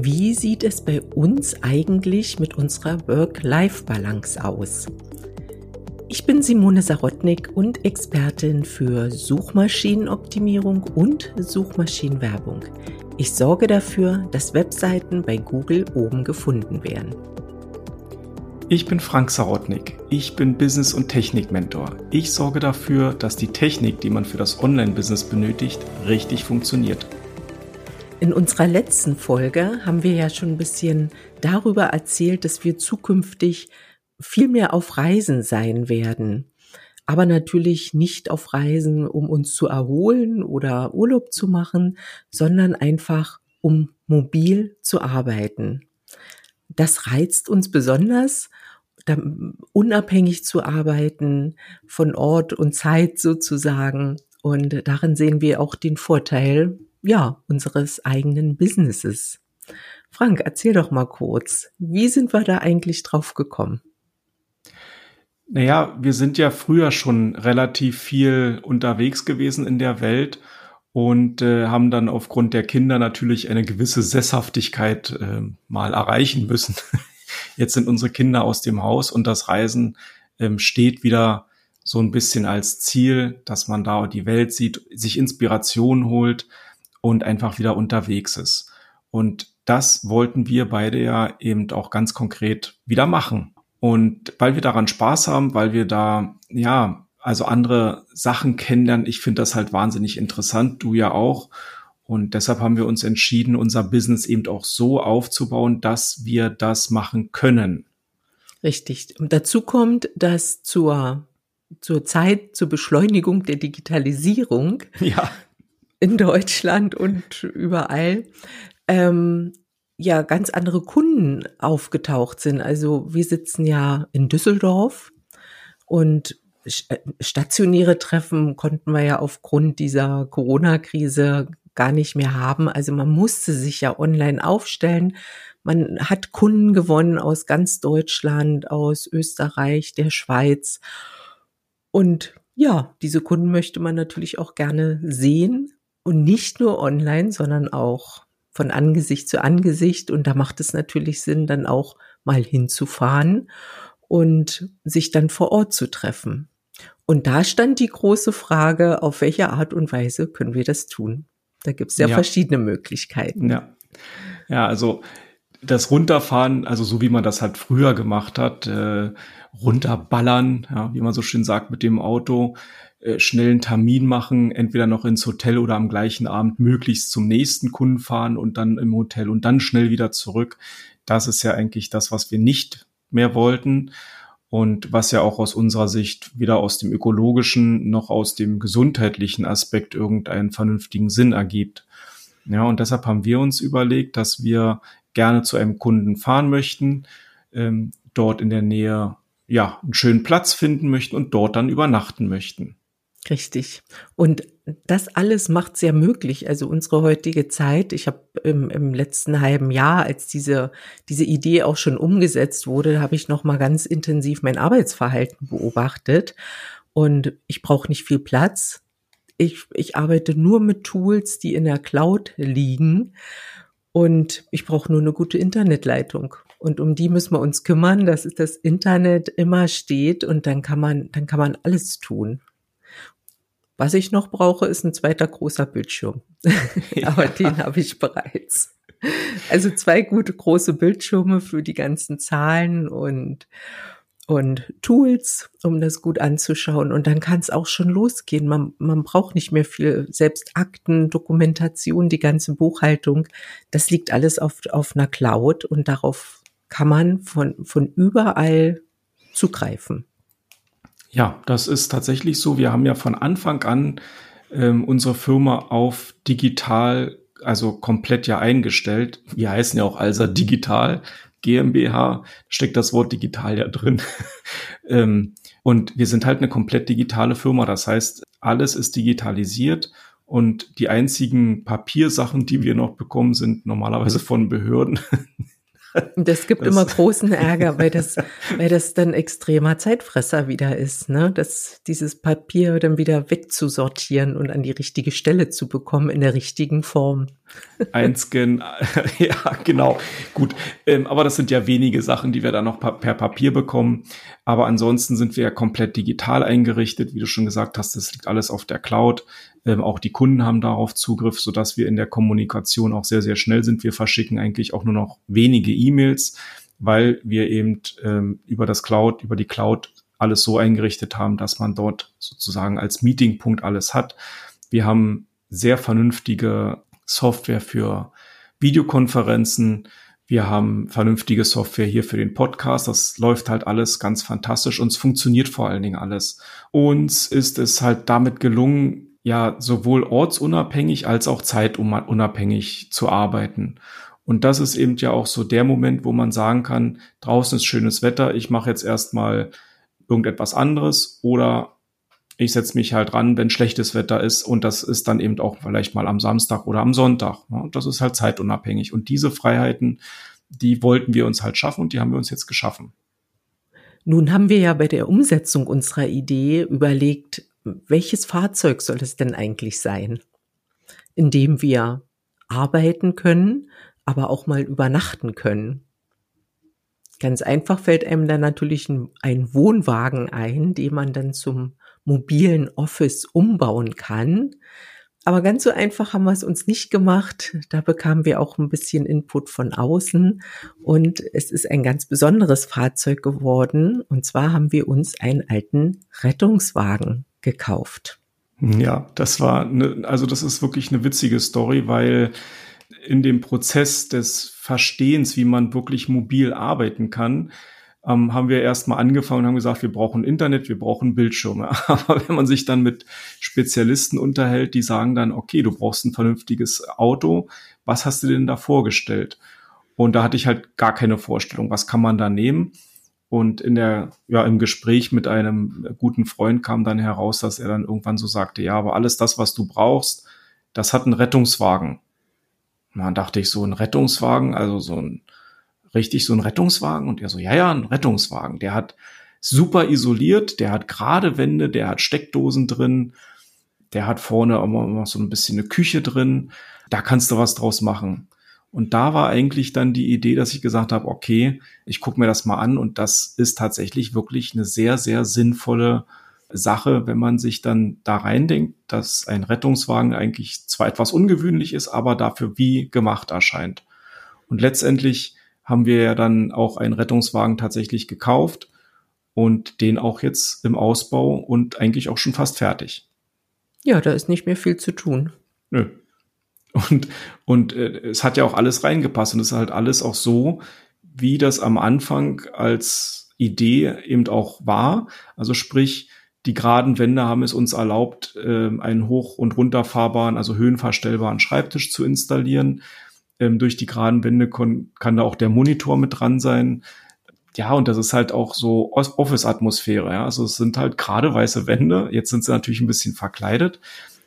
Wie sieht es bei uns eigentlich mit unserer Work-Life-Balance aus? Ich bin Simone Sarotnik und Expertin für Suchmaschinenoptimierung und Suchmaschinenwerbung. Ich sorge dafür, dass Webseiten bei Google oben gefunden werden. Ich bin Frank Sarotnik. Ich bin Business- und Technik-Mentor. Ich sorge dafür, dass die Technik, die man für das Online-Business benötigt, richtig funktioniert. In unserer letzten Folge haben wir ja schon ein bisschen darüber erzählt, dass wir zukünftig viel mehr auf Reisen sein werden. Aber natürlich nicht auf Reisen, um uns zu erholen oder Urlaub zu machen, sondern einfach um mobil zu arbeiten. Das reizt uns besonders, unabhängig zu arbeiten, von Ort und Zeit sozusagen. Und darin sehen wir auch den Vorteil, ja, unseres eigenen Businesses. Frank, erzähl doch mal kurz, wie sind wir da eigentlich drauf gekommen? Naja, wir sind ja früher schon relativ viel unterwegs gewesen in der Welt und äh, haben dann aufgrund der Kinder natürlich eine gewisse Sesshaftigkeit äh, mal erreichen müssen. Jetzt sind unsere Kinder aus dem Haus und das Reisen ähm, steht wieder so ein bisschen als Ziel, dass man da die Welt sieht, sich Inspiration holt, und einfach wieder unterwegs ist. Und das wollten wir beide ja eben auch ganz konkret wieder machen. Und weil wir daran Spaß haben, weil wir da, ja, also andere Sachen kennenlernen, ich finde das halt wahnsinnig interessant, du ja auch. Und deshalb haben wir uns entschieden, unser Business eben auch so aufzubauen, dass wir das machen können. Richtig. Und dazu kommt, dass zur, zur Zeit, zur Beschleunigung der Digitalisierung ja in Deutschland und überall, ähm, ja ganz andere Kunden aufgetaucht sind. Also wir sitzen ja in Düsseldorf und äh, stationäre Treffen konnten wir ja aufgrund dieser Corona-Krise gar nicht mehr haben. Also man musste sich ja online aufstellen. Man hat Kunden gewonnen aus ganz Deutschland, aus Österreich, der Schweiz. Und ja, diese Kunden möchte man natürlich auch gerne sehen und nicht nur online, sondern auch von Angesicht zu Angesicht. Und da macht es natürlich Sinn, dann auch mal hinzufahren und sich dann vor Ort zu treffen. Und da stand die große Frage, auf welche Art und Weise können wir das tun? Da gibt es ja, ja, verschiedene Möglichkeiten. Ja. ja, also das Runterfahren, also so wie man das halt früher gemacht hat, äh, runterballern, ja, wie man so schön sagt, mit dem Auto, äh, schnellen Termin machen, entweder noch ins Hotel oder am gleichen Abend möglichst zum nächsten Kunden fahren und dann im Hotel und dann schnell wieder zurück. Das ist ja eigentlich das, was wir nicht mehr wollten und was ja auch aus unserer Sicht weder aus dem ökologischen noch aus dem gesundheitlichen Aspekt irgendeinen vernünftigen Sinn ergibt. Ja, und deshalb haben wir uns überlegt, dass wir gerne zu einem Kunden fahren möchten, ähm, dort in der Nähe ja einen schönen Platz finden möchten und dort dann übernachten möchten. Richtig. Und das alles macht sehr möglich. Also unsere heutige Zeit, ich habe im, im letzten halben Jahr, als diese, diese Idee auch schon umgesetzt wurde, habe ich nochmal ganz intensiv mein Arbeitsverhalten beobachtet. Und ich brauche nicht viel Platz. Ich, ich arbeite nur mit Tools, die in der Cloud liegen. Und ich brauche nur eine gute Internetleitung. Und um die müssen wir uns kümmern, dass das Internet immer steht und dann kann man, dann kann man alles tun. Was ich noch brauche, ist ein zweiter großer Bildschirm. Aber ja. den habe ich bereits. Also zwei gute große Bildschirme für die ganzen Zahlen und, und Tools, um das gut anzuschauen. Und dann kann es auch schon losgehen. Man, man braucht nicht mehr viel, selbst Akten, Dokumentation, die ganze Buchhaltung. Das liegt alles auf, auf einer Cloud und darauf kann man von, von überall zugreifen. Ja, das ist tatsächlich so. Wir haben ja von Anfang an ähm, unsere Firma auf digital, also komplett ja eingestellt. Wir heißen ja auch Alsa Digital GmbH, steckt das Wort digital ja drin. ähm, und wir sind halt eine komplett digitale Firma. Das heißt, alles ist digitalisiert und die einzigen Papiersachen, die wir noch bekommen, sind normalerweise von Behörden. Das gibt das immer großen Ärger, weil das, weil das dann extremer Zeitfresser wieder ist, ne? Das, dieses Papier dann wieder wegzusortieren und an die richtige Stelle zu bekommen in der richtigen Form. Einscannen, ja, genau. Gut. Ähm, aber das sind ja wenige Sachen, die wir dann noch per Papier bekommen. Aber ansonsten sind wir ja komplett digital eingerichtet. Wie du schon gesagt hast, das liegt alles auf der Cloud. Ähm, auch die Kunden haben darauf Zugriff, sodass wir in der Kommunikation auch sehr, sehr schnell sind. Wir verschicken eigentlich auch nur noch wenige E-Mails, weil wir eben ähm, über das Cloud, über die Cloud alles so eingerichtet haben, dass man dort sozusagen als Meetingpunkt alles hat. Wir haben sehr vernünftige Software für Videokonferenzen. Wir haben vernünftige Software hier für den Podcast. Das läuft halt alles ganz fantastisch und es funktioniert vor allen Dingen alles. Uns ist es halt damit gelungen, ja sowohl ortsunabhängig als auch zeitunabhängig zu arbeiten. Und das ist eben ja auch so der Moment, wo man sagen kann, draußen ist schönes Wetter, ich mache jetzt erstmal irgendetwas anderes oder ich setze mich halt ran, wenn schlechtes Wetter ist und das ist dann eben auch vielleicht mal am Samstag oder am Sonntag. Das ist halt zeitunabhängig. Und diese Freiheiten, die wollten wir uns halt schaffen und die haben wir uns jetzt geschaffen. Nun haben wir ja bei der Umsetzung unserer Idee überlegt, welches Fahrzeug soll es denn eigentlich sein, in dem wir arbeiten können, aber auch mal übernachten können. Ganz einfach fällt einem dann natürlich ein Wohnwagen ein, den man dann zum mobilen Office umbauen kann. Aber ganz so einfach haben wir es uns nicht gemacht. Da bekamen wir auch ein bisschen Input von außen. Und es ist ein ganz besonderes Fahrzeug geworden. Und zwar haben wir uns einen alten Rettungswagen gekauft. Ja, das war, ne, also das ist wirklich eine witzige Story, weil in dem Prozess des Verstehens, wie man wirklich mobil arbeiten kann, ähm, haben wir erstmal angefangen und haben gesagt, wir brauchen Internet, wir brauchen Bildschirme. Aber wenn man sich dann mit Spezialisten unterhält, die sagen dann, okay, du brauchst ein vernünftiges Auto, was hast du denn da vorgestellt? Und da hatte ich halt gar keine Vorstellung, was kann man da nehmen? Und in der, ja, im Gespräch mit einem guten Freund kam dann heraus, dass er dann irgendwann so sagte, ja, aber alles das, was du brauchst, das hat einen Rettungswagen. Und dann dachte ich so, ein Rettungswagen, also so ein, richtig so ein Rettungswagen? Und er so, ja, ja, ein Rettungswagen. Der hat super isoliert, der hat gerade Wände, der hat Steckdosen drin, der hat vorne immer, immer so ein bisschen eine Küche drin. Da kannst du was draus machen. Und da war eigentlich dann die Idee, dass ich gesagt habe, okay, ich gucke mir das mal an und das ist tatsächlich wirklich eine sehr, sehr sinnvolle Sache, wenn man sich dann da reindenkt, dass ein Rettungswagen eigentlich zwar etwas ungewöhnlich ist, aber dafür wie gemacht erscheint. Und letztendlich haben wir ja dann auch einen Rettungswagen tatsächlich gekauft und den auch jetzt im Ausbau und eigentlich auch schon fast fertig. Ja, da ist nicht mehr viel zu tun. Nö, und, und äh, es hat ja auch alles reingepasst und es ist halt alles auch so, wie das am Anfang als Idee eben auch war. Also sprich, die geraden Wände haben es uns erlaubt, äh, einen hoch- und runterfahrbaren, also höhenverstellbaren Schreibtisch zu installieren. Ähm, durch die geraden Wände kann da auch der Monitor mit dran sein. Ja, und das ist halt auch so Office-Atmosphäre. Ja? Also es sind halt gerade weiße Wände. Jetzt sind sie natürlich ein bisschen verkleidet.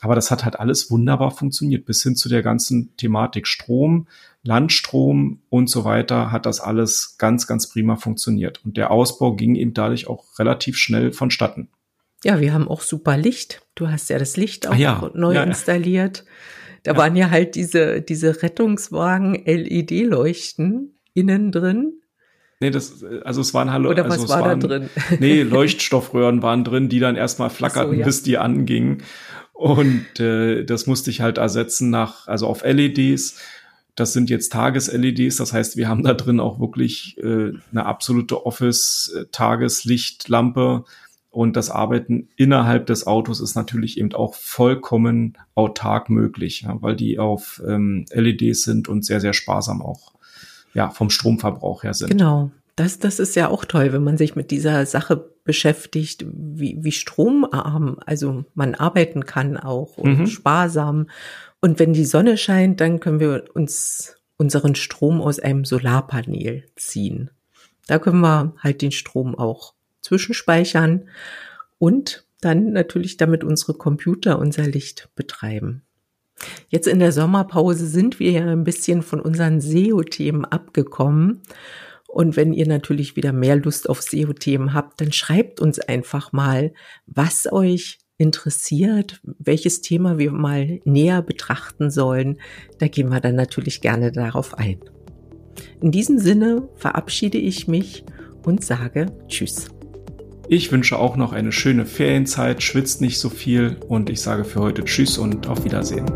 Aber das hat halt alles wunderbar funktioniert. Bis hin zu der ganzen Thematik Strom, Landstrom und so weiter hat das alles ganz, ganz prima funktioniert. Und der Ausbau ging eben dadurch auch relativ schnell vonstatten. Ja, wir haben auch super Licht. Du hast ja das Licht auch ah, ja. neu ja, installiert. Da ja. waren ja halt diese, diese Rettungswagen LED-Leuchten innen drin. Nee, das, also es waren Hallo. Oder also was war waren, da drin? Nee, Leuchtstoffröhren waren drin, die dann erstmal flackerten, so, ja. bis die angingen. Und äh, das musste ich halt ersetzen nach, also auf LEDs. Das sind jetzt Tages-LEDs, das heißt, wir haben da drin auch wirklich äh, eine absolute Office-Tageslichtlampe. Und das Arbeiten innerhalb des Autos ist natürlich eben auch vollkommen autark möglich, ja, weil die auf ähm, LEDs sind und sehr, sehr sparsam auch ja, vom Stromverbrauch her sind. Genau. Das, das ist ja auch toll, wenn man sich mit dieser Sache beschäftigt, wie, wie stromarm, also man arbeiten kann auch und mhm. sparsam. Und wenn die Sonne scheint, dann können wir uns unseren Strom aus einem Solarpanel ziehen. Da können wir halt den Strom auch zwischenspeichern und dann natürlich damit unsere Computer unser Licht betreiben. Jetzt in der Sommerpause sind wir ja ein bisschen von unseren SEO-Themen abgekommen. Und wenn ihr natürlich wieder mehr Lust auf SEO-Themen habt, dann schreibt uns einfach mal, was euch interessiert, welches Thema wir mal näher betrachten sollen. Da gehen wir dann natürlich gerne darauf ein. In diesem Sinne verabschiede ich mich und sage Tschüss. Ich wünsche auch noch eine schöne Ferienzeit, schwitzt nicht so viel und ich sage für heute Tschüss und auf Wiedersehen.